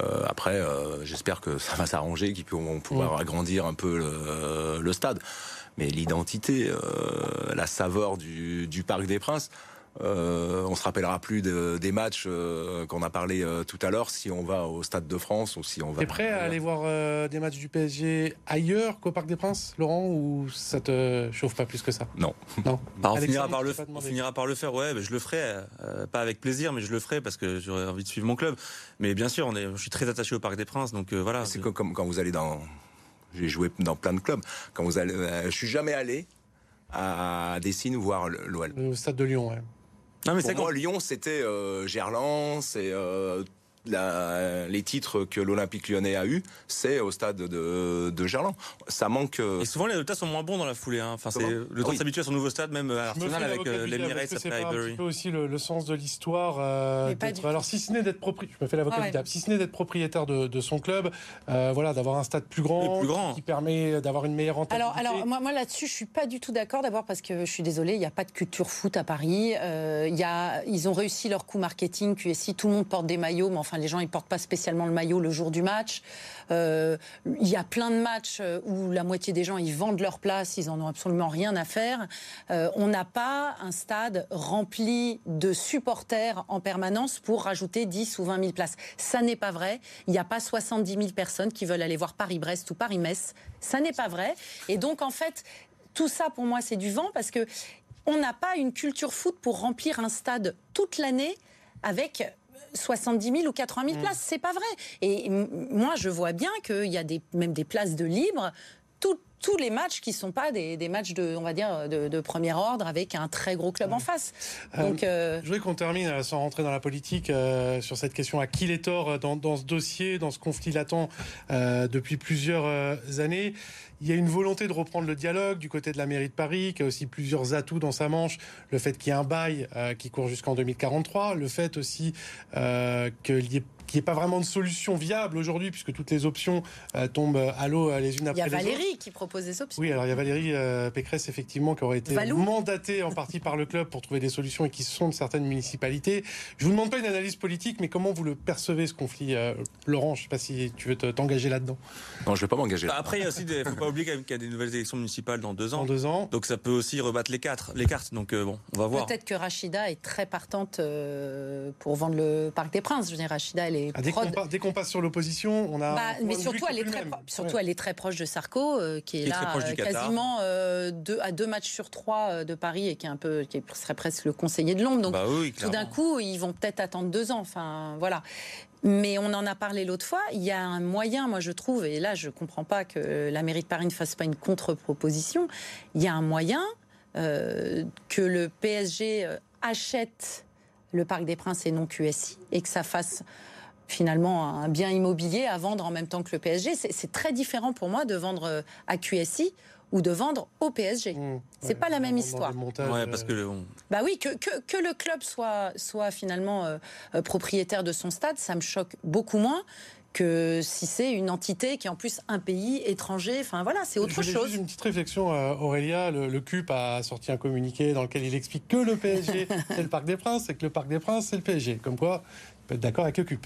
Euh, après, j'espère que ça va s'arranger, qu'ils vont pouvoir agrandir un peu le, stade. Mais l'identité, la saveur du, du Parc des Princes, Euh, on se rappellera plus de, des matchs euh, qu'on a parlé euh, tout à l'heure si on va au Stade de France ou si on va. T'es prêt à aller voir euh, des matchs du PSG ailleurs qu'au Parc des Princes, Laurent, ou ça te chauffe pas plus que ça? Non. Non. Bah, on, finira par le, on finira par le faire, ouais, bah, je le ferai, euh, pas avec plaisir, mais je le ferai parce que j'aurais envie de suivre mon club. Mais bien sûr, on est, je suis très attaché au Parc des Princes, donc euh, voilà. C'est comme, comme quand vous allez dans. J'ai joué dans plein de clubs. Quand vous allez, euh, je suis jamais allé à Dessine voir le- l'OL. Au Stade de Lyon, ouais. Non, mais Pour c'est moi, Lyon, c'était euh, Gerland, c'est euh, la- les titres que l'Olympique lyonnais a eu, c'est au stade de, de Gerland. Ça manque. euh, Et souvent les résultats sont moins bons dans la foulée. Hein. Enfin, c'est le temps oui. de s'habituer à son nouveau stade, même à Je me Arsenal avec euh, l'Emirates c'est après pas un petit peu aussi le, le sens de l'histoire euh, alors si ce n'est d'être propriétaire je me fais l'avocat Ah ouais. si ce n'est d'être propriétaire de, de son club euh, voilà d'avoir un stade plus grand, Oui, plus grand. qui permet d'avoir une meilleure rentabilité Alors, alors moi, moi là-dessus, je suis pas du tout d'accord. D'abord parce que je suis désolée, il n'y a pas de culture foot à Paris. Euh, il y a, ils ont réussi leur coup marketing QSI. Tout le monde porte des maillots, mais enfin les gens ils portent pas spécialement le maillot le jour du match. Euh, il y a plein de matchs euh, où la moitié des gens ils vendent leur place, ils en ont absolument rien à faire. Euh, on n'a pas un stade rempli de supporters en permanence pour rajouter 10 ou 20 000 places. Ça n'est pas vrai. Il n'y a pas 70 000 personnes qui veulent aller voir Paris-Brest ou Paris-Metz. Ça n'est pas vrai. Et donc, en fait, tout ça, pour moi, c'est du vent parce que on n'a pas une culture foot pour remplir un stade toute l'année avec 70 000 ou 80 000 places. C'est pas vrai. Et moi, je vois bien qu'il y a des, même des places de libre. Tout- tous les matchs qui sont pas des, des matchs de, on va dire, de, de premier ordre avec un très gros club en face. Donc, euh, Je voudrais qu'on termine, euh, sans rentrer dans la politique, euh, sur cette question à qui les torts euh, dans, dans ce dossier, dans ce conflit latent euh, depuis plusieurs euh, années. Il y a une volonté de reprendre le dialogue du côté de la mairie de Paris, qui a aussi plusieurs atouts dans sa manche. Le fait qu'il y ait un bail euh, qui court jusqu'en 2043, le fait aussi euh, qu'il n'y ait, qu'il y ait pas vraiment de solution viable aujourd'hui, puisque toutes les options euh, tombent à l'eau euh, les unes il y après a les autres. Valérie qui propose des options. Oui, alors il y a Valérie euh, Pécresse, effectivement, qui aurait été Valou. mandatée en partie par le club pour trouver des solutions et qui sont de certaines municipalités. Je vous demande pas une analyse politique, mais comment vous le percevez, ce conflit euh, Laurent, je sais pas si tu veux te- t'engager là-dedans. Non, je vais pas m'engager. Bah, Après, il y a aussi des, faut pas oublier quand même qu'il y a des nouvelles élections municipales dans deux ans. deux ans. Donc ça peut aussi rebattre les, quatre, les cartes. Donc euh, bon, on va voir. Peut-être que Rachida est très partante euh, pour vendre le Parc des Princes. Je veux dire, Rachida, elle est Ah, dès qu'on passe sur l'opposition, on a. un Bah, mais surtout, elle est très, surtout Ouais. elle est très proche de Sarko, euh, qui est là euh, quasiment euh, deux, à deux matchs sur trois euh, de Paris et qui est un peu, qui serait presque le conseiller de l'ombre. Donc, bah oui, tout d'un coup, ils vont peut-être attendre deux ans. Enfin, voilà. Mais on en a parlé l'autre fois. Il y a un moyen, moi je trouve, et là je comprends pas que la mairie de Paris ne fasse pas une contre-proposition. Il y a un moyen euh, que le PSG achète le Parc des Princes et non QSI et que ça fasse finalement un bien immobilier à vendre en même temps que le PSG. C'est très différent pour moi de vendre euh, à QSI ou de vendre au PSG. Mmh. C'est Ouais, pas la même histoire. montage, Ouais, parce euh, que le- Bah oui, que, que, que le club soit, soit finalement euh, euh, propriétaire de son stade, ça me choque beaucoup moins que si c'est une entité qui est en plus un pays étranger. Enfin voilà, c'est autre chose. Juste une petite réflexion, Aurélia. Le, le CUP a sorti un communiqué dans lequel il explique que le PSG (laughs) c'est le Parc des Princes et que le Parc des Princes c'est le PSG. Comme quoi, on peut être d'accord avec le CUP.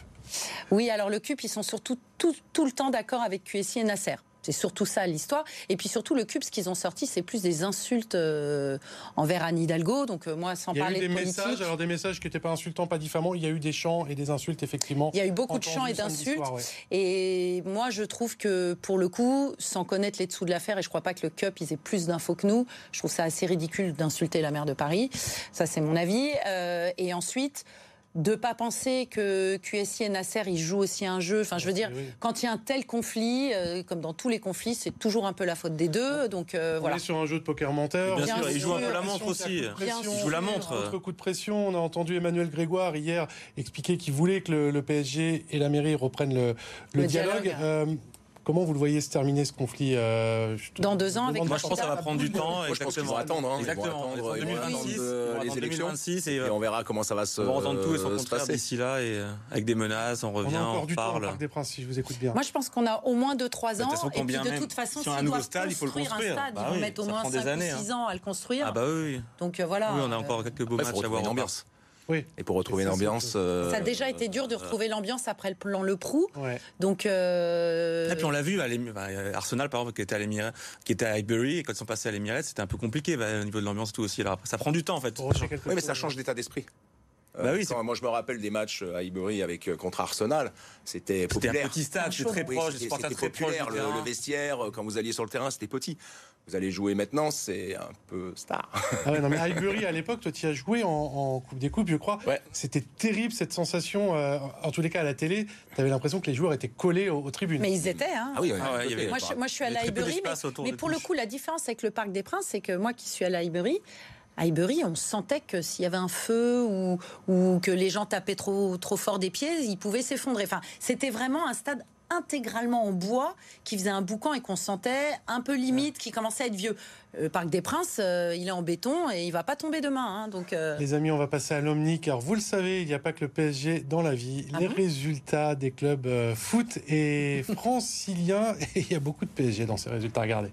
Oui, alors le CUP, ils sont surtout tout, tout le temps d'accord avec QSI et Nasser. C'est surtout ça l'histoire. Et puis surtout, le CUP, ce qu'ils ont sorti, c'est plus des insultes euh, envers Anne Hidalgo. Donc euh, moi, sans Il y a eu parler des de politique, messages, alors des messages qui n'étaient pas insultants, pas diffamants. Il y a eu des chants et des insultes, effectivement. il y a eu beaucoup de chants et d'insultes. ouais. Et moi, je trouve que pour le coup, sans connaître les dessous de l'affaire, et je crois pas que le CUP ils aient plus d'infos que nous, je trouve ça assez ridicule d'insulter la maire de Paris. Ça, c'est mon avis. Euh, et ensuite. De pas penser que QSI et Nasser ils jouent aussi un jeu. Enfin, je veux dire, Oui. quand il y a un tel conflit, euh, comme dans tous les conflits, c'est toujours un peu la faute des deux. Donc euh, On voilà. est sur un jeu de poker menteur. Bien Bien sûr, il joue un peu la montre aussi. Bien Il sûr. joue la montre. Autre coup de pression, on a entendu Emmanuel Grégoire hier expliquer qu'il voulait que le, le PSG et la mairie reprennent le, le Le dialogue. dialogue. Euh, comment vous le voyez se terminer ce conflit euh, te- Dans deux ans, avec Moi, je pense que ça va prendre du temps. Moi, je pense qu'ils vont attendre, hein. Ils vont Exactement. attendre, Ils vont 2026, attendre, ils vont euh, les attendre élections. 2026 et, Et euh, on verra comment ça va se, on va entendre tout et son se contraire passer. d'ici là et euh, avec des menaces, on On revient, a encore on du temps parle. Parc des Princes, si je vous écoute bien. Moi, je pense qu'on a au moins 2-3 de ans. façon, et puis, de toute façon, Sur un s'ils nouveau doivent stade, il faut le construire un Bah ils vont mettre au moins prend 5 des années, ou 6 hein. ans à le construire. Ah bah oui. Donc euh, voilà. Oui, on a encore quelques beaux matchs à voir. une ambiance. Oui. Et pour retrouver l'ambiance. ça a déjà été dur de retrouver l'ambiance après le plan Le Prou. Donc. Et puis on l'a vu, à Arsenal par exemple, qui était à qui était à Highbury, et quand ils sont passés à l'Emirates, c'était un peu compliqué bah, au niveau de l'ambiance tout aussi. Alors ça prend du temps en fait. Oui, mais ça change d'état d'esprit. Bah oui, moi je me rappelle des matchs à Highbury avec contre Arsenal, c'était populaire. C'était un petit stade, c'était très proche, c'était très populaire. Le, vestiaire, quand vous alliez sur le terrain, c'était petit. Vous allez jouer maintenant, c'est un peu star. Ah ouais, non, mais Highbury, à l'époque, toi, tu as joué en, Coupe des Coupes, je crois. Ouais. C'était terrible cette sensation. en tous les cas, à la télé, tu avais l'impression que les joueurs étaient collés aux, tribunes. Mais ils étaient, hein. Ah oui, moi, je, moi, je, suis à Highbury, mais, mais pour le coup, la différence avec le Parc des Princes, c'est que moi qui suis à Highbury, à Highbury, on sentait que s'il y avait un feu ou, ou, que les gens tapaient trop, trop fort des pieds, ils pouvaient s'effondrer. Enfin, c'était vraiment un stade intégralement en bois qui faisait un boucan et qu'on sentait un peu limite, qui commençait à être vieux. Le Parc des Princes, euh, il est en béton et il va pas tomber demain. Hein, donc, euh. Les amis, on va passer à l'Omni car vous le savez, il n'y a pas que le PSG dans la vie. Ah les résultats des clubs euh, foot et (laughs) franciliens, et (laughs) il y a beaucoup de PSG dans ces résultats. Regardez.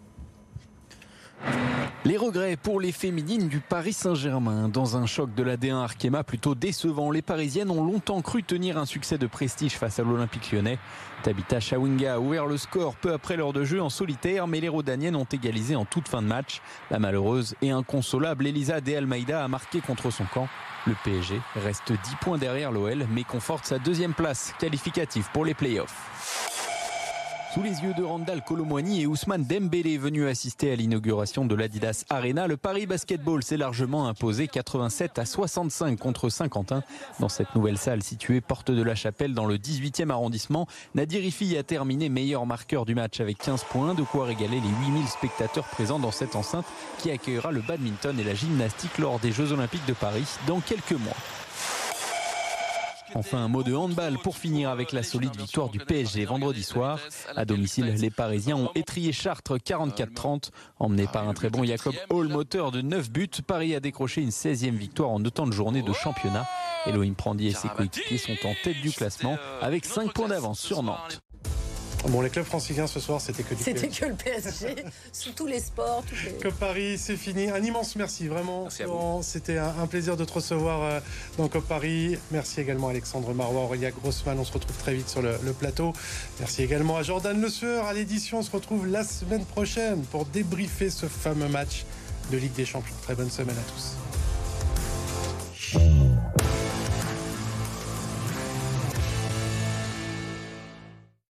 Les regrets pour les féminines du Paris Saint-Germain. Dans un choc de la D1 Arkema plutôt décevant, les Parisiennes ont longtemps cru tenir un succès de prestige face à l'Olympique lyonnais. Tabitha Chawinga a ouvert le score peu après l'heure de jeu en solitaire, mais les Rodaniennes ont égalisé en toute fin de match. La malheureuse et inconsolable Elisa De Almeida a marqué contre son camp. Le PSG reste 10 points derrière l'OL, mais conforte sa deuxième place qualificative pour les playoffs. Sous les yeux de Randall Colomwani et Ousmane Dembélé venus assister à l'inauguration de l'Adidas Arena, le Paris Basketball s'est largement imposé 87 à 65 contre Saint-Quentin. Dans cette nouvelle salle située porte de la Chapelle dans le 18e arrondissement, Nadir Ifi a terminé meilleur marqueur du match avec 15 points, de quoi régaler les 8000 spectateurs présents dans cette enceinte qui accueillera le badminton et la gymnastique lors des Jeux Olympiques de Paris dans quelques mois. Enfin, un mot de handball pour finir avec la solide victoire du PSG vendredi soir. À domicile, les Parisiens ont étrié Chartres 44-30. Emmené par un très bon Jacob Hall, moteur de 9 buts, Paris a décroché une 16e victoire en deux temps de journée de championnat. Elohim Prandi et ses coéquipiers sont en tête du classement avec 5 points d'avance sur Nantes. Bon, les clubs franciliens ce soir, c'était que du C'était que le PSG, (laughs) sous tous les sports. Que Paris, c'est fini. Un immense merci, vraiment. C'était un, plaisir de te recevoir euh, dans Cop Paris. Merci également à Alexandre Marois, Aurélia Grossman. On se retrouve très vite sur le, plateau. Merci également à Jordan Le Sueur à l'édition. On se retrouve la semaine prochaine pour débriefer ce fameux match de Ligue des Champions. Très bonne semaine à tous.